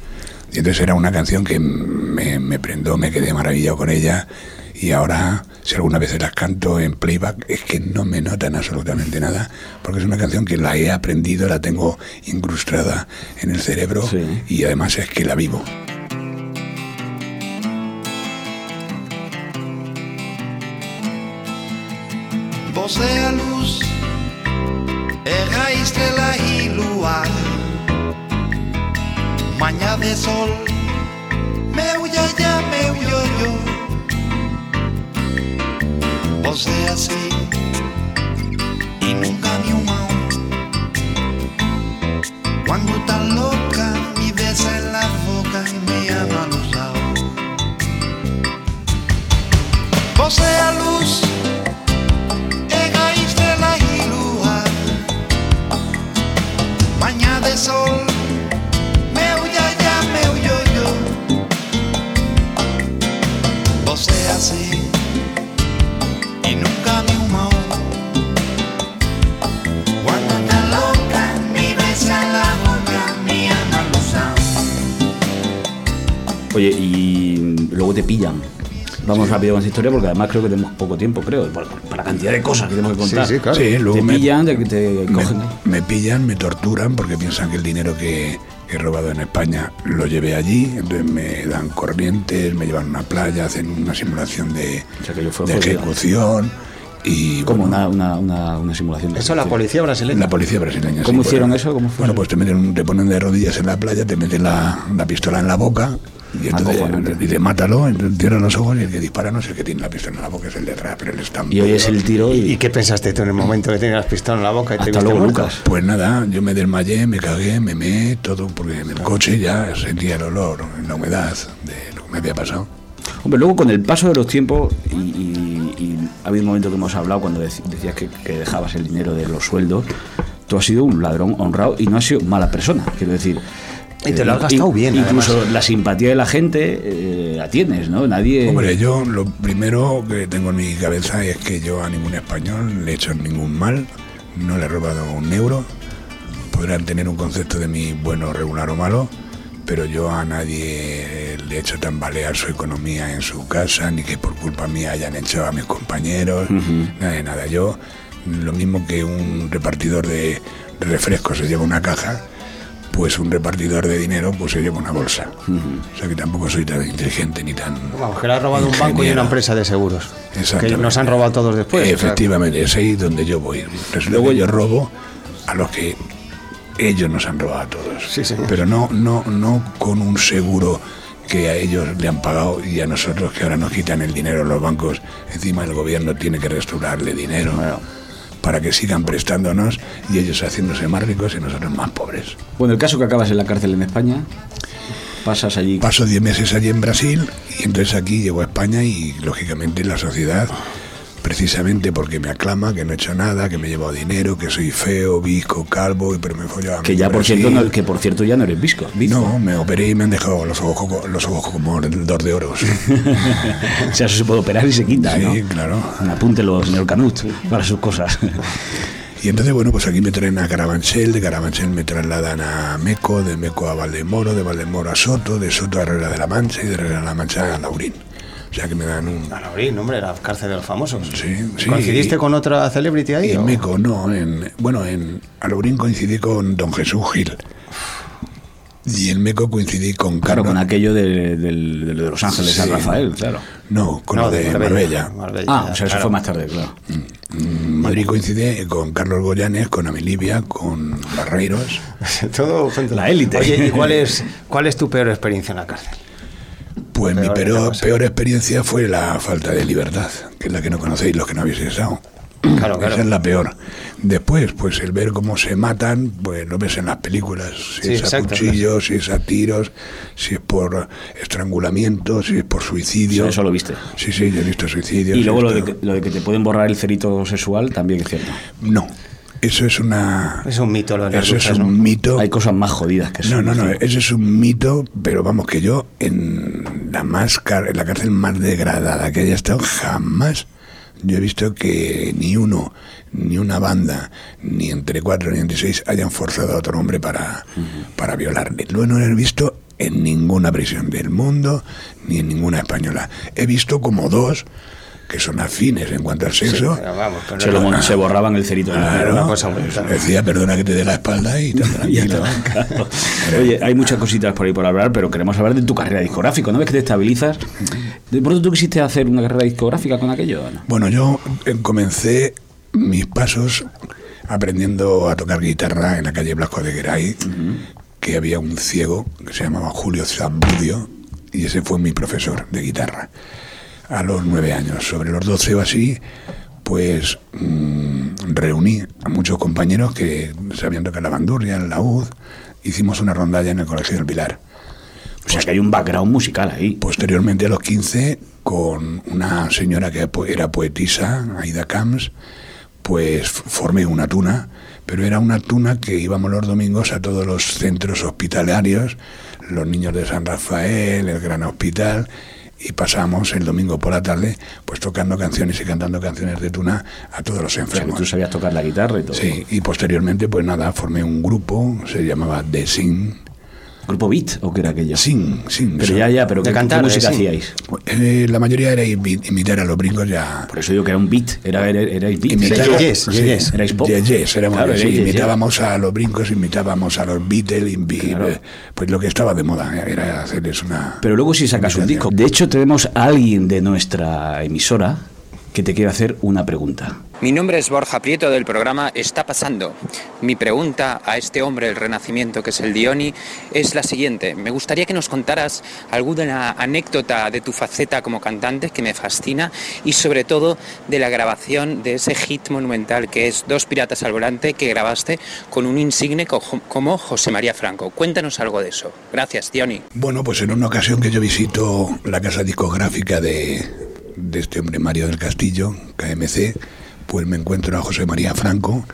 Y entonces era una canción que me, me prendó, me quedé maravillado con ella y ahora si alguna vez las canto en playback es que no me notan absolutamente nada porque es una canción que la he aprendido, la tengo incrustada en el cerebro Sí. y además es que la vivo. Você é a luz, y luar. Maña de sol, me huya ya, me huyo yo. Vos de así. Rápido con esta historia porque además creo que tenemos poco tiempo, creo, para la cantidad de cosas que tenemos que contar. Sí, sí, claro. Sí, luego te me- pillan, te, te me, cogen. me pillan, me torturan porque piensan que el dinero que he robado en España lo llevé allí, entonces me dan corrientes, me llevan a una playa, hacen una simulación de, O sea, que yo fue de jodido. ejecución y Como bueno, una, una, una, simulación. de Eso la policía brasileña. la policía brasileña. ¿Cómo sí, hicieron pues, eso? ¿Cómo fue bueno, eso? pues te, meten, te ponen de rodillas en la playa, te meten la, la pistola en la boca y entonces Acojonante. dice mátalo, cierran los ojos y el que dispara no es el que tiene la pistola en la boca, es el de atrás, pero él está Y oyes el tiro y. ¿Y qué pensaste tú en el momento que tenías pistola en la boca y te Hasta viste luego, muerto? Lucas. Pues nada, yo me desmayé, me cagué, me meé, todo, porque en el coche ya sentía el olor, la humedad de lo que me había pasado. Hombre, luego con el paso de los tiempos, y, y- y ha habido un momento que hemos hablado cuando dec- decías que, que dejabas el dinero de los sueldos, tú has sido un ladrón honrado y no has sido mala persona, quiero decir. Y te lo has eh, gastado bien, Incluso además. la simpatía de la gente eh, la tienes, ¿no? Nadie. Hombre, yo lo primero que tengo en mi cabeza es que yo a ningún español le he hecho ningún mal, no le he robado un euro. Podrán tener un concepto de mí bueno, regular o malo, pero yo a nadie le he hecho tambalear su economía en su casa, ni que por culpa mía hayan hecho a mis compañeros, nada de nada. Yo, lo mismo que un repartidor de refrescos se lleva una caja, pues un repartidor de dinero pues se lleva una bolsa. O sea que tampoco soy tan inteligente ni tan... Vamos, que le has robado un banco y una empresa de seguros. Que Exactamente. nos han robado todos después. o sea, Efectivamente, es ahí donde yo voy. Luego- que yo robo a los que ellos nos han robado a todos. Sí, señor. Pero no, no, no con un seguro que a ellos le han pagado y a nosotros que ahora nos quitan el dinero los bancos. Encima el gobierno tiene que restaurarle dinero para que sigan prestándonos y ellos haciéndose más ricos y nosotros más pobres. Bueno, el caso que acabas en la cárcel en España, pasas allí. Paso 10 meses allí en Brasil y entonces aquí llego a España y lógicamente la sociedad, precisamente porque me aclama que no he hecho nada, que me he llevado dinero, que soy feo, visco, calvo, y pero me he follado a que ya por cierto no, que por cierto ya no eres visco. visco. No, me operé y me han dejado los ojos, los ojos como dos de oro. sí. [laughs] o sea, eso se puede operar y se quita, Sí, ¿no? claro. Apúntelo, señor Canut, para sus cosas. Y entonces, bueno, pues aquí me traen a Carabanchel, de Carabanchel me trasladan a Meco, de Meco a Valdemoro, de Valdemoro a Soto, de Soto a Herrera de la Mancha y de Herrera de la Mancha a Laurín. Sea que me dan un... A Laurín, hombre, la cárcel de los famosos. Sí, sí. ¿Coincidiste con otra celebrity ahí? En? Meco, no, en, bueno, en Alaurín coincidí con don Jesús Gil. Y en Meco coincidí con Claro, Carlos. con aquello de, del- de Los Ángeles San Sí. Rafael, claro. No, con No, lo de Marbella. Marbella, Ah, o sea, eso fue más tarde, claro. En Madrid coincidí con Carlos Goyanes, con Amilibia, con Barreiros. [laughs] Todo. La élite. Oye, ¿y cuál es, [laughs] cuál es tu peor experiencia en la cárcel? Pues mi Peor peor, experiencia fue la falta de libertad, que es la que no conocéis los que no habéis estado. Claro, claro. Esa es la peor. Después, pues el ver cómo se matan, pues lo ves en las películas. Si Sí, es a cuchillos, si es a tiros, si es por estrangulamiento, si es por suicidio. Sí, eso lo viste. Sí, sí, yo he visto suicidios. Y luego lo de, que, lo de que te pueden borrar el cerito sexual también es cierto. No, eso es una... Es un mito lo de Eso es un ¿no? mito. Hay cosas más jodidas que eso. No, no, no, ese es un mito, pero vamos que yo en la más car- en la cárcel más degradada que haya estado jamás yo he visto que ni uno, ni una banda, ni entre cuatro ni entre seis hayan forzado a otro hombre para, para violarle. Lo no he visto en ninguna prisión del mundo ni en ninguna española. He visto como dos que son afines en cuanto al sexo. Pero vamos, pero Se, lo mon- se borraban el cerito. de la Claro, cosa muy clara. decía, perdona que te dé la espalda y tan [laughs] tranquilo. está, claro. Oye, hay muchas cositas por ahí por hablar, pero queremos hablar de tu carrera discográfica. ¿No ves que te estabilizas? ¿De pronto tú quisiste hacer una carrera discográfica con aquello? no? Bueno, yo eh, comencé mis pasos aprendiendo a tocar guitarra en la calle Blasco de Geray, que había un ciego que se llamaba Julio Zambudio, y ese fue mi profesor de guitarra a los nueve años. Sobre los doce o así, pues mm, reuní a muchos compañeros que sabían tocar la bandurria, el laúd, hicimos una rondalla en el Colegio del Pilar. O sea, que hay un background musical ahí. Posteriormente a los 15, con una señora que era poetisa, Aida Camps, pues formé una tuna, pero era una tuna que íbamos los domingos a todos los centros hospitalarios, los niños de San Rafael, el Gran Hospital, y pasamos el domingo por la tarde pues tocando canciones y cantando canciones de tuna a todos los O sea, que enfermos. tú sabías tocar la guitarra y todo. Sí, y posteriormente pues nada, formé un grupo, se llamaba The Sing, ¿Grupo Beat o qué era aquello? Sing, Sing. Pero ya, ya, pero ¿qué, cantar, qué música eh, sí. hacíais? Eh, la mayoría era imi- imitar a los brincos ya Por eso digo que era un beat. Era, era, erais beat. Imitar- Sí, yes, sí, yes. Erais pop. Yes, yes, éramos Claro, así, erais yes, yes. imitábamos a los brincos, imitábamos a los Beatles, invi- Claro. eh, pues lo que estaba de moda eh, era hacerles una... Pero luego sí sacas un disco. De hecho, tenemos a alguien de nuestra emisora que te quiere hacer una pregunta. Mi nombre es Borja Prieto del programa Está Pasando. Mi pregunta a este hombre del Renacimiento que es el Dioni es la siguiente. Me gustaría que nos contaras alguna anécdota de tu faceta como cantante que me fascina y sobre todo de la grabación de ese hit monumental que es Dos Piratas al Volante que grabaste con un insigne co- como José María Franco. Cuéntanos algo de eso. Gracias, Dioni. Bueno, pues en una ocasión que yo visito la casa discográfica de, de este hombre Mario del Castillo, KMC, pues me encuentro a José María Franco,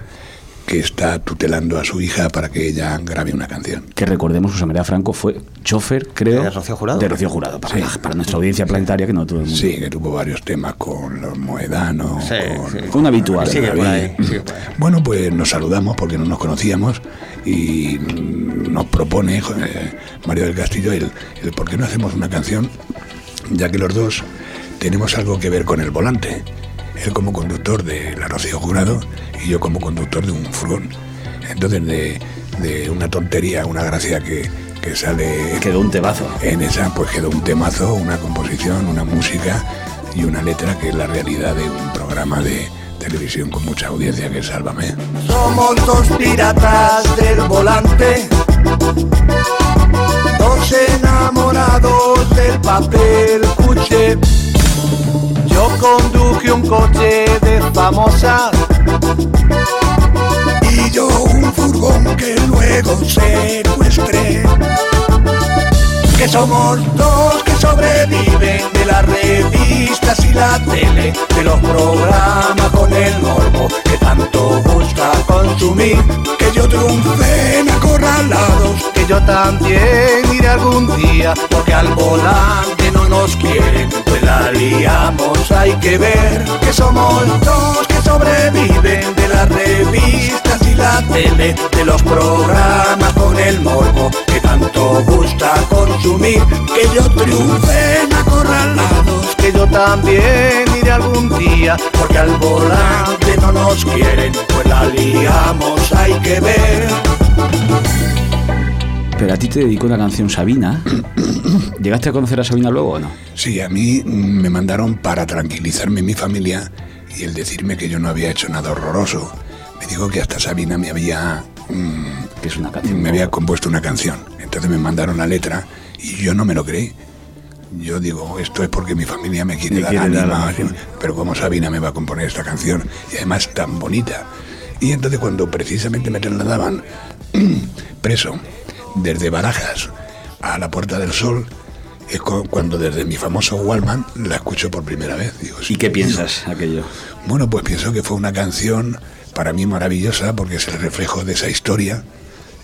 que está tutelando a su hija para que ella grabe una canción. Que recordemos, José María Franco fue chofer, creo. De Rocío Jurado. De Rocío Jurado, para, Sí. la- para nuestra audiencia planetaria, que no todo el mundo. Sí, que tuvo varios temas con los Moedanos, Sí, con... sí. Un habitual. Sigue por ahí, por ahí. Bueno, pues nos saludamos porque no nos conocíamos y nos propone eh, Mario del Castillo el, el por qué no hacemos una canción, ya que los dos tenemos algo que ver con el volante. Él como conductor de la Rocío Jurado y yo como conductor de un furgón. Entonces, de, de una tontería, una gracia que, que sale Quedó un tebazo. en esa pues quedó un temazo, una composición, una música y una letra que es la realidad de un programa de televisión con mucha audiencia que es Sálvame. Somos dos piratas del volante, dos enamorados del papel cuché. Yo conduje un coche de famosa y yo un furgón que luego secuestré. Que somos dos que sobreviven de las revistas y la tele, de los programas con el morbo que tanto gusta consumir. Que yo triunfe en acorralados, que yo también iré algún día, porque al volante no nos quieren, pues la liamos, hay que ver. Que somos dos que sobreviven de las revistas y la tele, de los programas con el morbo que tanto gusta consumir, que yo triunfe en acorralados, que yo también iré algún día, porque al volante no nos quieren, pues la liamos, hay que ver. Pero a ti te dedicó una canción Sabina. [coughs] ¿Llegaste a conocer a Sabina luego o no? Sí, a mí mm, me mandaron para tranquilizarme mi familia y el decirme que yo no había hecho nada horroroso. Me dijo que hasta Sabina me había mm, Que es una canción. me había compuesto una canción. Entonces me mandaron la letra y yo no me lo creí. Yo digo, esto es porque mi familia me quiere Me dar quiere dar pero como Sabina me va a componer esta canción y además tan bonita. Y entonces cuando precisamente me trasladaban [clears throat] preso desde Barajas a la Puerta del Sol, es cu- cuando desde mi famoso Wallman la escucho por primera vez. Digo, ¿Y qué piensas aquello? bueno, pues pienso que fue una canción para mí maravillosa porque es el reflejo de esa historia.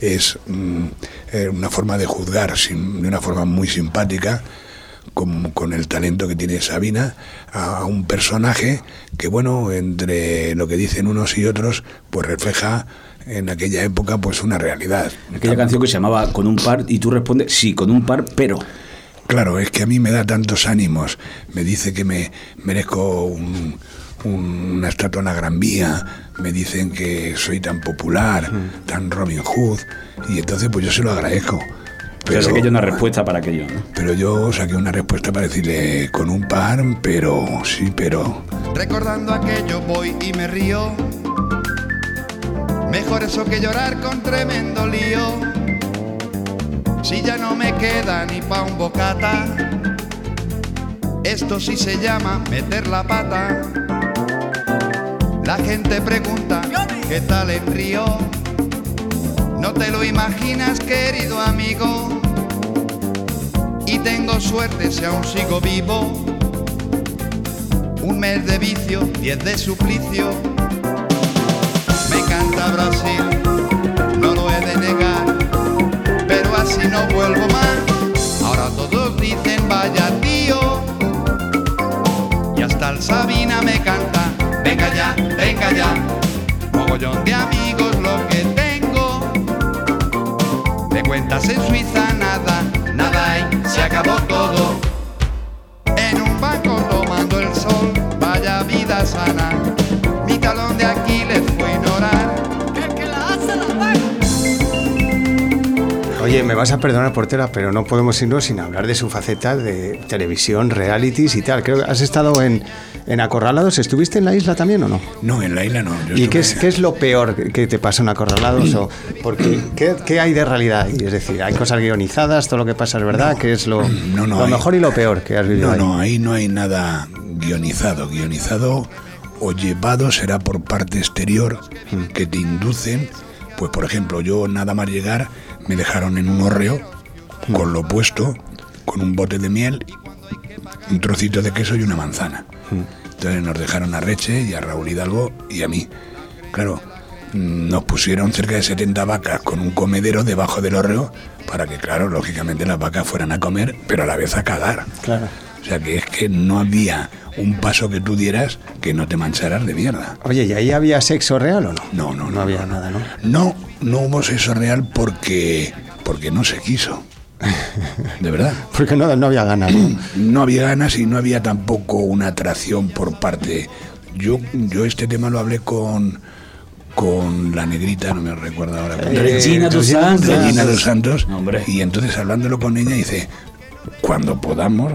Es mm, eh, una forma de juzgar sin- de una forma muy simpática con, con el talento que tiene Sabina a, a un personaje que, bueno, entre lo que dicen unos y otros, pues refleja en aquella época pues una realidad. Aquella canción que se llamaba Con un par y tú respondes, sí, con un par, pero... Claro, es que a mí me da tantos ánimos. Me dice que me merezco un, un- una estatua en la Gran Vía. Me dicen que soy tan popular, tan Robin Hood. Y entonces pues yo se lo agradezco. Pero que hay una respuesta para aquello, ¿no? Pero yo saqué una respuesta para decirle con un par, pero sí, pero... Recordando aquello voy y me río. Mejor eso que llorar con tremendo lío. Si ya no me queda ni pa' un bocata. Esto sí se llama meter la pata. La gente pregunta, ¿qué tal en Río? No te lo imaginas, querido amigo. Tengo suerte si aún sigo vivo. Un mes de vicio, diez de suplicio. Me encanta Brasil, vas a perdonar, portera, pero no podemos irnos sin hablar de su faceta de televisión, realities y tal. Creo que has estado en, en Acorralados. ¿Estuviste en la isla también o no? No, en la isla no. yo ¿Y qué es, qué es lo peor que te pasa en Acorralados? O, porque, ¿qué, qué hay de realidad ahí? Es decir, ¿hay cosas guionizadas? ¿Todo lo que pasa es verdad? ¿Qué es lo, No, no lo hay. mejor y lo peor que has vivido No, ahí? no, ahí no hay nada guionizado. Guionizado o llevado será por parte exterior Hmm. que te inducen. Pues por ejemplo, yo nada más llegar me dejaron en un hórreo Hmm. con lo puesto, con un bote de miel, un trocito de queso y una manzana. Hmm. Entonces nos dejaron a Reche y a Raúl Hidalgo y a mí. Claro, mm, nos pusieron cerca de 70 vacas con un comedero debajo del hórreo para que, claro, lógicamente las vacas fueran a comer, pero a la vez a cagar. Claro. O sea que es que no había un paso que tú dieras que no te mancharas de mierda. Oye, ¿y ahí había sexo real o no? No, no, no. No había nada, ¿no? No, no hubo sexo real porque, porque no se quiso. De verdad. [laughs] Porque no, no había ganas, ¿no? [clears throat] No había ganas y no había tampoco una atracción por parte. Yo, yo este tema lo hablé con, con la negrita, no me recuerdo ahora. con- Regina dos Santos. Regina dos Santos. Hombre. Y entonces hablándolo con ella dice, cuando podamos,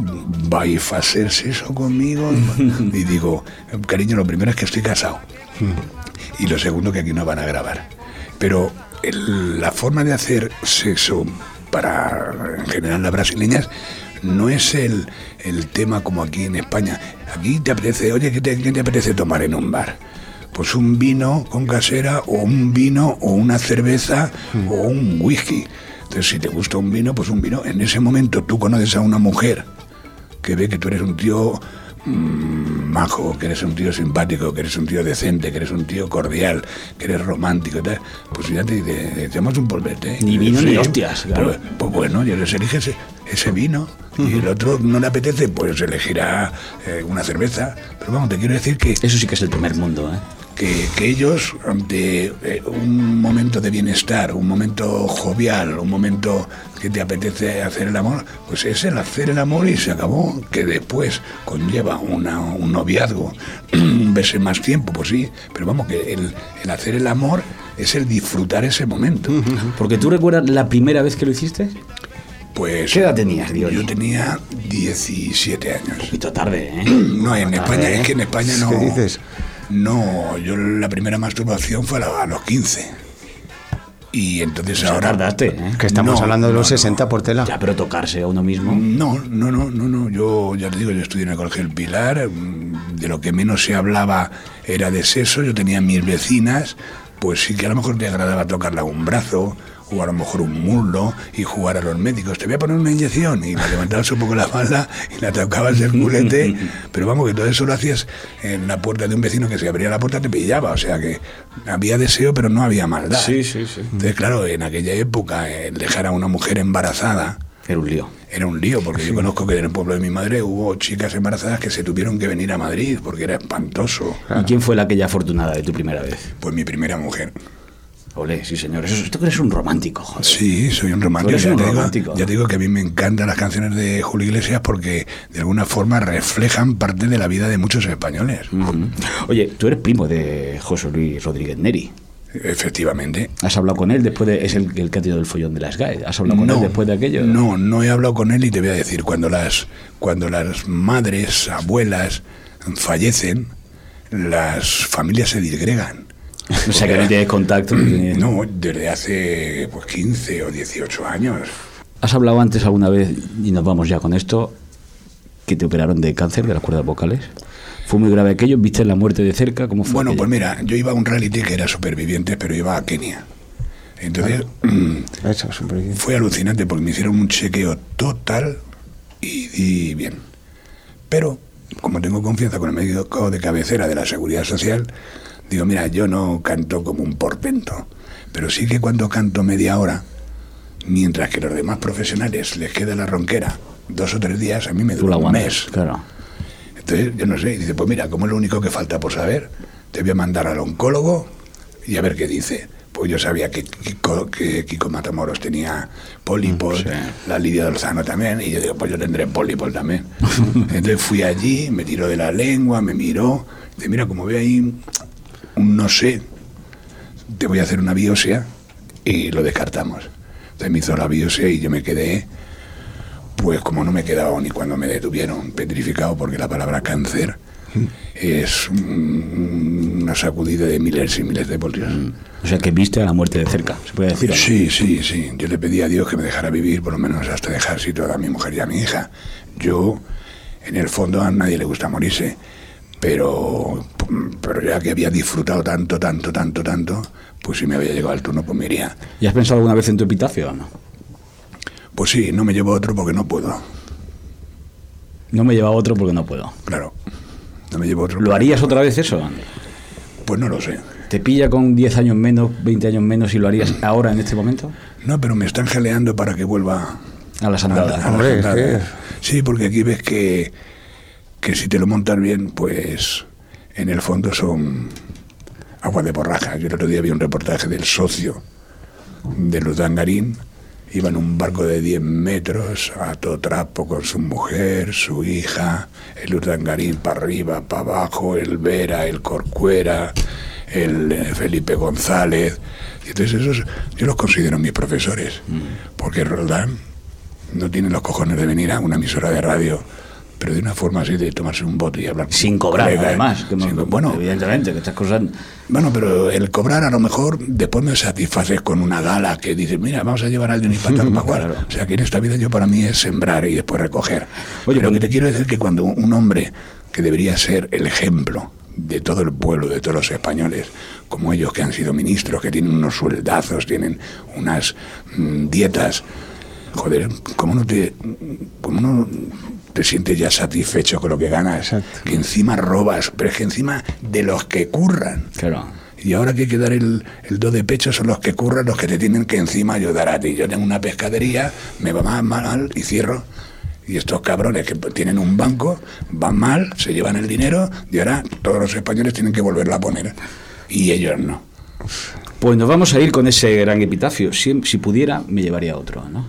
vais a hacer eso conmigo. [laughs] y digo, cariño, lo primero es que estoy casado. Y lo segundo que aquí no van a grabar. Pero el- la forma de hacer sexo para, en general, las brasileñas no es el, el tema como aquí en España. Aquí te apetece, oye, ¿qué te, qué te apetece tomar en un bar? Pues un vino con casera o un vino o una cerveza o un whisky. Entonces, si te gusta un vino, pues un vino. En ese momento tú conoces a una mujer que ve que tú eres un tío mm, majo, que eres un tío simpático, que eres un tío decente, que eres un tío cordial, que eres romántico y tal, pues ya te dice, echamos un polvete. Ni vino ni hostias, claro. Pero, pues bueno, ya les elige ese, vino. Y el otro no le apetece, pues elegirá eh, una cerveza. Pero vamos, te quiero decir que Eso sí que es el primer mundo, ¿eh? que, que ellos, ante eh, un momento de bienestar, un momento jovial, un momento que te apetece hacer el amor, pues es el hacer el amor y se acabó, que después conlleva una- un noviazgo, [clears throat] un verse más tiempo, pues sí, pero vamos, que el, el hacer el amor es el disfrutar ese momento. Porque tú recuerdas la primera vez que lo hiciste? Pues ¿Qué edad tenías, Diony? Yo tenía 17 años. Un poquito tarde, ¿eh? [clears throat] No, en España, ¿eh? es que en España no. ¿Qué dices? No, yo la primera masturbación fue a, los 15. Y entonces sea, ahora. tardaste, ¿eh? Que estamos No, hablando de los no. 60 por tela. Ya, pero tocarse a uno mismo. No, no, no, no, no. Yo ya te digo, yo estudié en el Colegio del Pilar. mm, De lo que menos se hablaba era de sexo. Yo tenía mis vecinas, pues sí que a lo mejor te agradaba tocarle a un brazo o a lo mejor un muslo y jugar a los médicos. Te voy a poner una inyección y le levantabas un poco la falda y la tocabas el culete. Pero vamos, que todo eso lo hacías en la puerta de un vecino que se abría la puerta te pillaba. O sea que había deseo, pero no había maldad. Sí, sí, sí. Entonces, claro, en aquella época, el dejar a una mujer embarazada Era un lío. era un lío, porque yo conozco que en el pueblo de mi madre hubo chicas embarazadas que se tuvieron que venir a Madrid porque era espantoso. ¿Y quién fue la aquella afortunada de tu primera vez? Pues mi primera mujer. Ole, sí, señor. Eso, que eres un romántico, joder. Sí, soy un romántico. Tú Ya, un te digo, romántico. ya te digo que a mí me encantan las canciones de Julio Iglesias porque de alguna forma reflejan parte de la vida de muchos españoles. Oye, tú eres primo de José Luis Rodríguez Neri. Efectivamente. ¿Has hablado con él después de... Es el, el que ha tenido el follón de las GAE. ¿Has hablado con él después de aquello? No, no he hablado con él y te voy a decir, cuando las, cuando las madres, abuelas fallecen, las familias se disgregan. O sea, que no tienes contacto. no desde hace pues, 15 o 18 años. ¿Has hablado antes alguna vez, y nos vamos ya con esto, que te operaron de cáncer de las cuerdas vocales? ¿Fue muy grave aquello? ¿Viste la muerte de cerca? ¿Cómo fue Bueno, aquello? pues mira, yo iba a un reality que era superviviente, pero iba a Kenia. Entonces, Eso, bien. fue alucinante porque me hicieron un chequeo total y di bien. Pero, como tengo confianza con el médico de cabecera de la Seguridad Social, digo, mira, yo no canto como un portento, pero sí que cuando canto media hora, mientras que los demás profesionales les queda la ronquera dos o tres días, a mí me dura un mes. claro. Entonces, yo no sé, y dice, pues mira, como es lo único que falta por saber, te voy a mandar al oncólogo y a ver qué dice. Pues yo sabía que Kiko, que Kiko Matamoros tenía pólipos, Sí. la Lidia Dolzano también, y yo digo, pues yo tendré pólipos también. [laughs] Entonces fui allí, me tiró de la lengua, me miró, dice, mira, como veo ahí no sé, te voy a hacer una biopsia y lo descartamos. Entonces me hizo la biopsia y yo me quedé, pues como no me quedaba ni cuando me detuvieron, petrificado, porque la palabra cáncer es un- una sacudida de miles y miles de voltios. O sea, que viste a la muerte de cerca, se puede decir. Sí, sí, sí. Yo le pedí a Dios que me dejara vivir, por lo menos hasta dejar situada a mi mujer y a mi hija. Yo, en el fondo, a nadie le gusta morirse, pero, pero ya que había disfrutado tanto, tanto, tanto, tanto, pues si me había llegado el turno, pues me iría. ¿Y has pensado alguna vez en tu epitafio o no? Pues sí, no me llevo otro porque no puedo. No me lleva otro porque no puedo. Claro, no me llevo otro. ¿Lo harías no otra vez eso? Pues no lo sé. ¿Te pilla con 10 años menos, 20 años menos y lo harías [clears throat] ahora en este momento? No, pero me están jaleando para que vuelva A las andadas. a- Hombre, andadas. Sí, porque aquí ves que, que si te lo montas bien, pues en el fondo son aguas de borraja. Yo el otro día vi un reportaje del socio de Luz Dangarín, iba en un barco de 10 metros a todo trapo con su mujer, su hija, el Luz Dangarín para arriba, para abajo, el Vera, el Corcuera, el eh, Felipe González. Y entonces esos yo los considero mis profesores, porque Roldán no tiene los cojones de venir a una emisora de radio, pero de una forma así de tomarse un bote y hablar Sin cobrar, colega, ¿eh? además. que no- Sin bueno, evidentemente, que estas cosas. bueno, pero el cobrar a lo mejor después me satisfaces con una gala que dices, mira, vamos a llevar a alguien y [laughs] para tal, para cual. Claro. O sea, que en esta vida yo para mí es sembrar y después recoger. Oye, pero pues- que te quiero decir que cuando un hombre que debería ser el ejemplo de todo el pueblo, de todos los españoles, como ellos que han sido ministros, que tienen unos sueldazos, tienen unas mm, dietas, joder, ¿cómo no te, cómo no te sientes ya satisfecho con lo que ganas? Exacto. Que encima robas, pero es que encima de los que curran. Claro. Y ahora que hay que dar el, el do de pecho son los que curran, los que te tienen que encima ayudar a ti. Yo tengo una pescadería, me va mal, mal y cierro. Y estos cabrones que tienen un banco van mal, se llevan el dinero y ahora todos los españoles tienen que volverla a poner. Y ellos no. Pues nos vamos a ir con ese gran epitafio. Si, si pudiera, me llevaría otro, ¿no?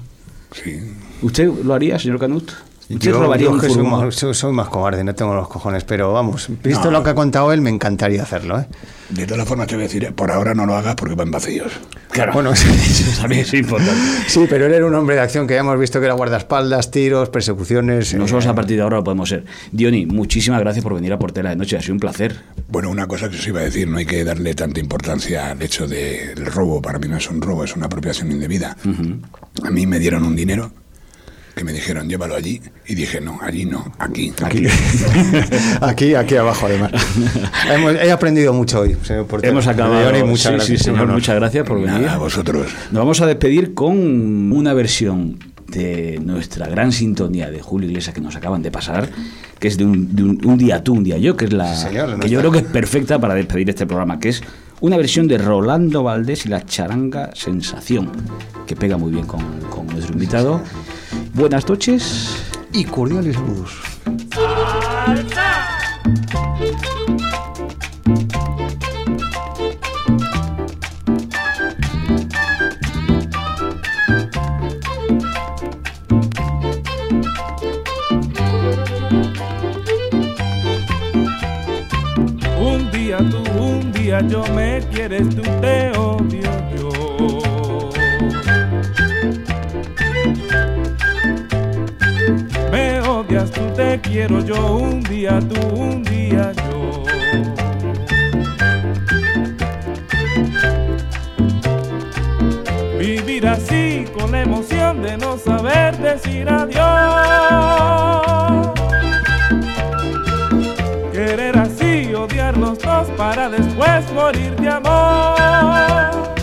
Sí. ¿Usted lo haría, señor Canut? ¿Usted Yo, robaría yo un soy furgón? más, soy- soy más cobarde, no tengo los cojones, pero vamos, visto No. lo que ha contado él, me encantaría hacerlo, ¿eh? De todas formas te voy a decir, por ahora no lo hagas porque van vacíos. Claro. Bueno, [laughs] eso también es importante. sí, pero él era un hombre de acción que ya hemos visto que era guardaespaldas, tiros, persecuciones. eh, Nosotros a partir de ahora lo podemos ser. Diony, muchísimas gracias por venir a Portela de Noche. Ha sido un placer. Bueno, una cosa que os iba a decir, no hay que darle tanta importancia al hecho del robo. Para mí no es un robo, es una apropiación indebida. A mí me dieron un dinero que me dijeron, llévalo allí. Y dije, no, allí no, aquí. Aquí, aquí, [laughs] aquí abajo, además. [laughs] Hemos- he aprendido mucho hoy, señor portero. Hemos acabado. Leone, muchas Sí, sí, gracias. señor, muchas gracias por venir. A vosotros. Nos vamos a despedir con una versión de nuestra gran sintonía de Julio Iglesias que nos acaban de pasar, que es de un, de un- un día tú, un día yo, que es la Sí, señor, que nuestra- yo creo que es perfecta para despedir este programa, que es una versión de Rolando Valdés y la charanga Sensación, que pega muy bien con, con nuestro invitado. Buenas noches. Y cordiales saludos. Yo me quieres, tú te odio yo. Me odias, tú te quiero yo, un día tú, un día yo. Vivir así con la emoción de no saber decir adiós. Para después morir de amor.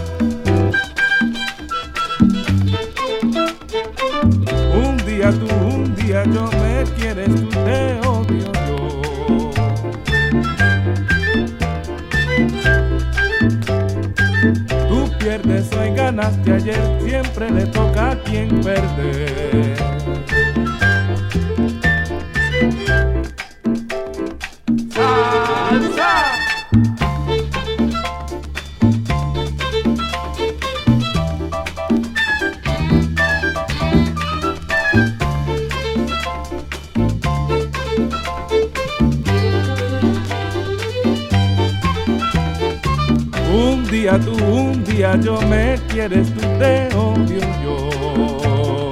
Un día tú, un día yo me quieres, tú te odio yo. Tú pierdes hoy, ganaste ayer, siempre le toca a quien perder. Día tú, un día yo me quieres, tú te odio yo.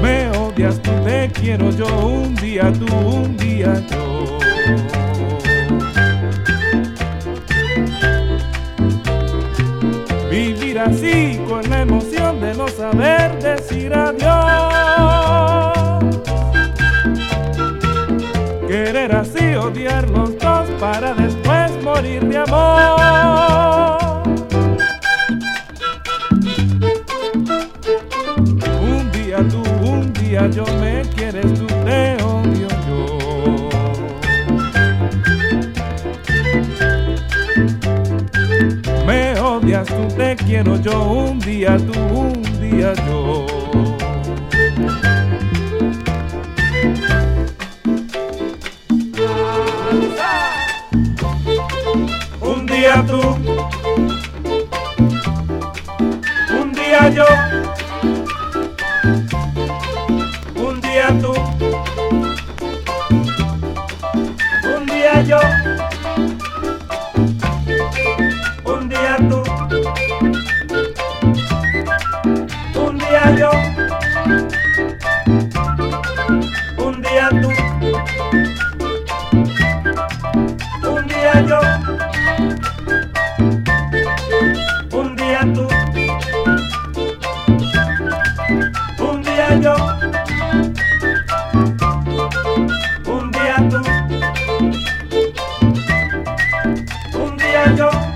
Me odias, tú te quiero yo, un día tú, un día yo. Vivir así odiar los dos para después morir de amor. Un día tú, un día yo me quieres, tú te odio yo. Me odias, tú te quiero yo, un día tú, un día yo. Yo, un día tú, un día yo,